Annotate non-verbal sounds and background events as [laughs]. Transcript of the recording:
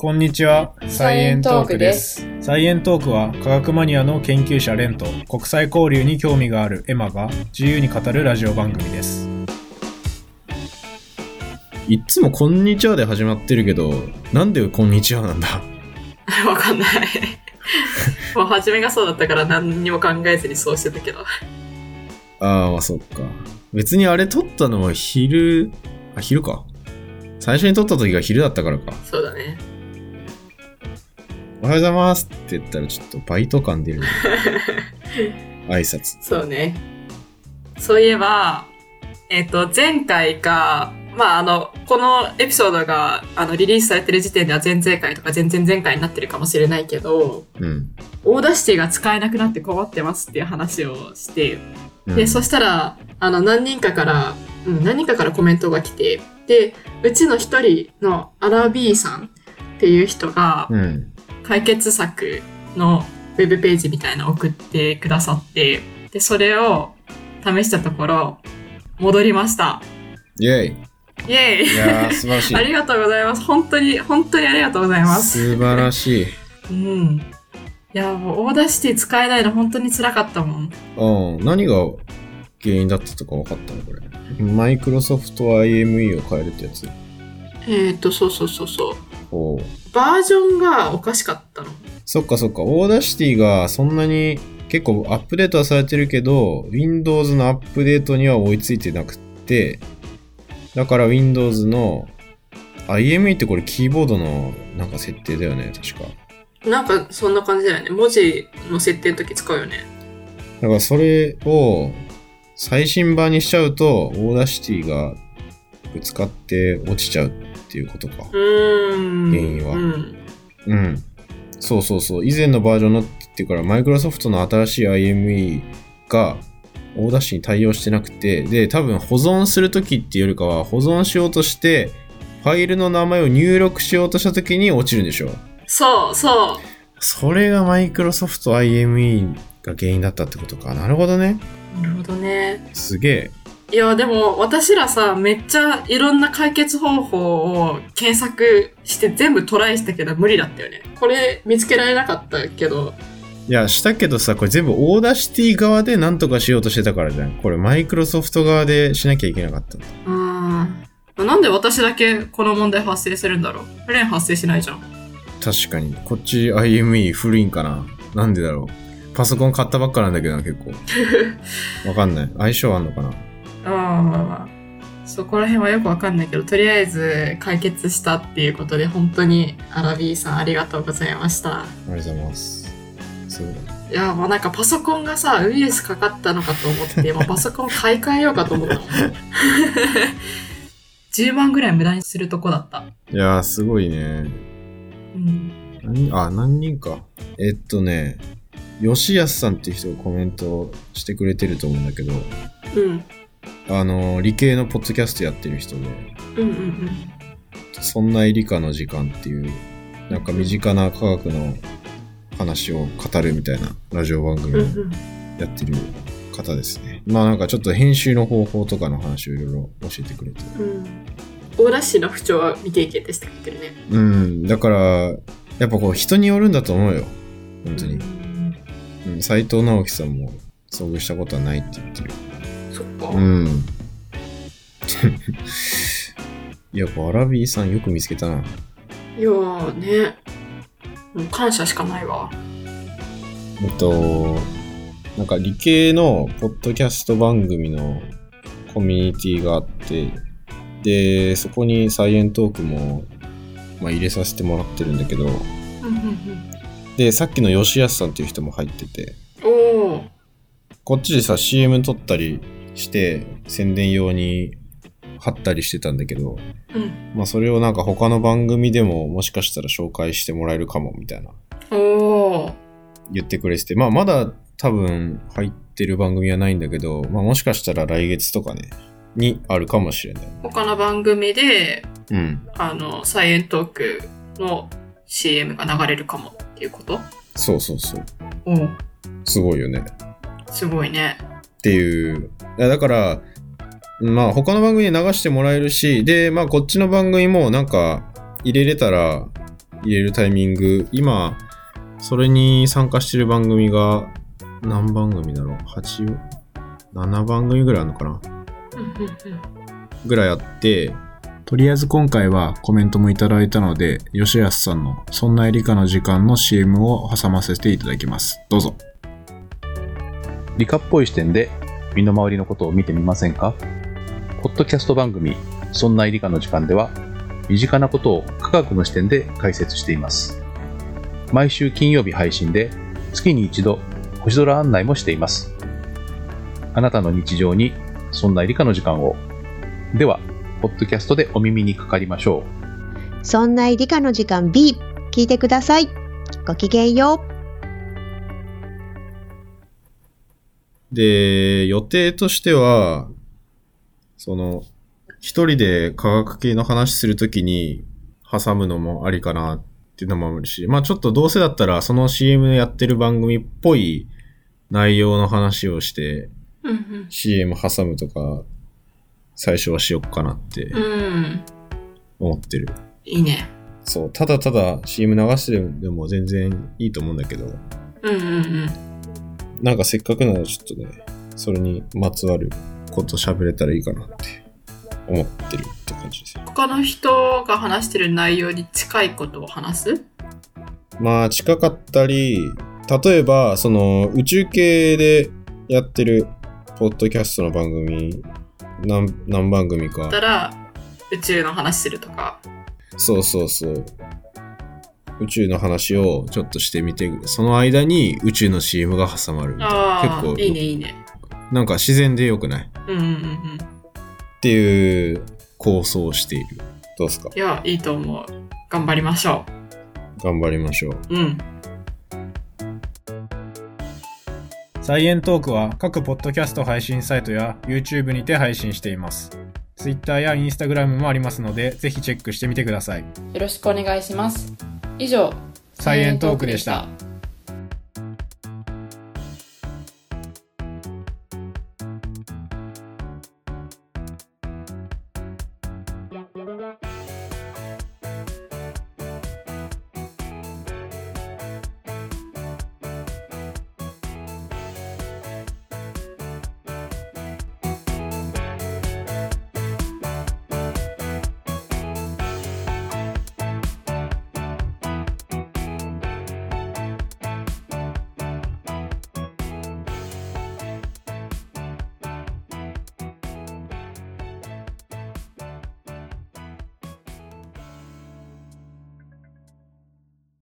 こんにちは。サイエントークです。サイエントークは科学マニアの研究者レンと国際交流に興味があるエマが自由に語るラジオ番組です。いっつもこんにちはで始まってるけど、なんでこんにちはなんだ？[laughs] わかんない。[laughs] もう初めがそうだったから何にも考えずにそうしてたけど。ああ、まあそっか。別にあれ撮ったのは昼、あ、昼か。最初に撮った時が昼だったからか。そうだね。おはようございますって言ったらちょっとバイト感出るね。[laughs] 挨拶。そうね。そういえば、えっ、と、前回か、まあ、あの、このエピソードが、あの、リリースされてる時点では前々回とか前々前回になってるかもしれないけど、うん。 Audacity が使えなくなって困ってますっていう話をして、うんで、そしたら、あの、何人かから、うん、何人かからコメントが来て、で、うちの一人のアラビーさんっていう人が、うん。解決策のウェブページみたいなのを送ってくださって、で、それを試したところ、戻りました。イェイ。イェイいやー、素晴らしい [laughs] あ。りがとうございます。本当に、本当にありがとうございます。素晴らしい。うん。いや、もう Audacity 使えないの本当に辛かったもん。うん。何が原因だったとか分かったのこれ？マイクロソフト IME を変えるってやつ？えっ、と、そうそうそうそう。バージョンがおかしかったの。そっかそっか。 Audacity がそんなに結構アップデートはされてるけど、Windows のアップデートには追いついてなくって、だから Windows の IME ってこれキーボードのなんか設定だよね、確か。なんか、そんな感じだよね。文字の設定の時使うよね。だからそれを最新版にしちゃうと、 Audacity がぶつかって落ちちゃうっていうことか。ん。原因はうん。うん。そうそうそう。以前のバージョンのって言ってから、マイクロソフトの新しい IME が、 Audacity に対応してなくて、で、多分保存するときっていうよりかは、保存しようとして、ファイルの名前を入力しようとしたときに落ちるんでしょ。そう、そう。それがマイクロソフト IME が原因だったってことか。なるほどね。なるほどね。すげえ。いや、でも私らさ、めっちゃいろんな解決方法を検索して全部トライしたけど無理だったよね。これ見つけられなかったけど、いや、したけどさ、これ全部 Audacity 側で何とかしようとしてたからじゃん。これマイクロソフト側でしなきゃいけなかったんだ。うーん。なんで私だけこの問題発生するんだろうレン発生しないじゃん。確かに。こっち IME 古いんかななんでだろう。パソコン買ったばっかなんだけどな、結構。[laughs] わかんない。相性あんのかなああ、まあまあ。そこら辺はよくわかんないけど、とりあえず解決したっていうことで、本当にアラビーさんありがとうございました。ありがとうございます。そうだ。いや、もうなんかパソコンがさ、ウイルスかかったのかと思って、[laughs] もうパソコン買い替えようかと思ったもん。[laughs] 10万ぐらい無駄にするとこだった。いやー、すごいね。うん。何あ、何人か。えっとね、吉安さんっていう人がコメントしてくれてると思うんだけど、うん。あの、理系のポッドキャストやってる人で、うんうんそんな理科の時間っていう、なんか身近な科学の話を語るみたいなラジオ番組をうん。うんうん。やってる方ですね。まあなんかちょっと編集の方法とかの話をいろいろ教えてくれて。うん。オーラッシュの不調は未経験でしたって言ってるね。うん、だから、やっぱこう人によるんだと思うよ。本当に。うんうん、斎藤直樹さんも遭遇したことはないって言ってる。うん。い [laughs] や、こうアラビーさんよく見つけたな。いやーね。もう感謝しかないわ。えっと、なんか理系のポッドキャスト番組のコミュニティがあって、で、そこにサイエントークも、まあ、入れさせてもらってるんだけど、うんうんで、さっきの吉安さんっていう人も入ってて。こっちでさ、CM 撮ったりして、宣伝用に貼ったりしてたんだけど、うん。まあそれをなんか他の番組でももしかしたら紹介してもらえるかもみたいな。言ってくれてて、まあまだ多分入ってる番組はないんだけど、まあもしかしたら来月とかね、にあるかもしれない。他の番組で、うん。あの、サイエントークの CM が流れるかもっていうこと？そうそうそう。おー。すごいよね。すごいね。っていう。だから、まあ他の番組で流してもらえるし、で、まあこっちの番組もなんか入れれたら入れるタイミング、今、それに参加してる番組が何番組だろう ?8、7番組ぐらいあるのかな？ぐらいあって、とりあえず今回はコメントもいただいたので、吉安さんのそんなエリカの時間の CM を挟ませていただきます。どうぞ。理科っぽい視点で身の回りのことを見てみませんか？ポッドキャスト番組「そんな理科の時間」では身近なことを科学の視点で解説しています。毎週金曜日配信で月に一度星空案内もしています。あなたの日常にそんな理科の時間を。ではポッドキャストでお耳にかかりましょう。そんな理科の時間 B 聞いてください。ごきげんよう。で、予定としては、その、一人で科学系の話するときに挟むのもありかなっていうのもあるし、まあちょっとどうせだったらその CM やってる番組っぽい内容の話をしてうん CM 挟むとか、最初はしよっかなってうん。うん。思ってる。いいね。そう、ただただ CM 流してでも全然いいと思うんだけど、うんうんうん。なんかせっかくならちょっとね、それにまつわること喋れたらいいかなって思ってるって感じですよ。他の人が話してる内容に近いことを話す？まあ近かったり、例えばその宇宙系でやってるポッドキャストの番組何何番組かだったら宇宙の話するとか。そうそうそう宇宙の話をちょっとしてみてその間に宇宙の CM が挟まるみたいな結構いいねいいね。なんか自然でよくない？うんうんうんうん。っていう構想をしているどうですか？いや、いいと思う。頑張りましょ頑張りましょうう。うん。サイエントークは各ポッドキャスト配信サイトや YouTube にて配信しています。Twitter や Instagram もありますので、ぜひチェックしてみてください。よろしくお願いします。以上、サイエントークでした。